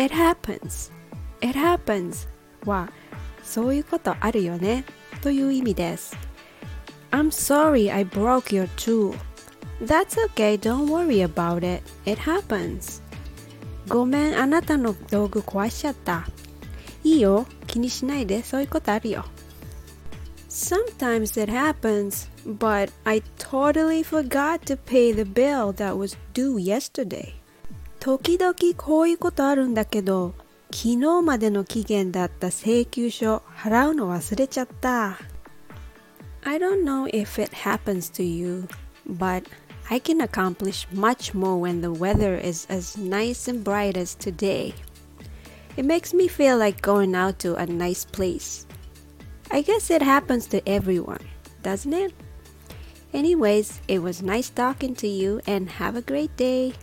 happens It happens はそういうことあるよねという意味です I'm sorry I broke your tool That's okay, don't worry about it. It happens. ごめん、あなたの道具壊しちゃった。いいよ、気にしないで、そういうことあるよ。Sometimes it happens, but I totally forgot to pay the bill that was due yesterday. 時々こういうことあるんだけど、昨日までの期限だった請求書払うの忘れちゃった。I don't know if it happens to you, but I can accomplish much more when the weather is as nice and bright as today. It makes me feel like going out to a nice place. I guess it happens to everyone, doesn't it? Anyways, it was nice talking to you and have a great day.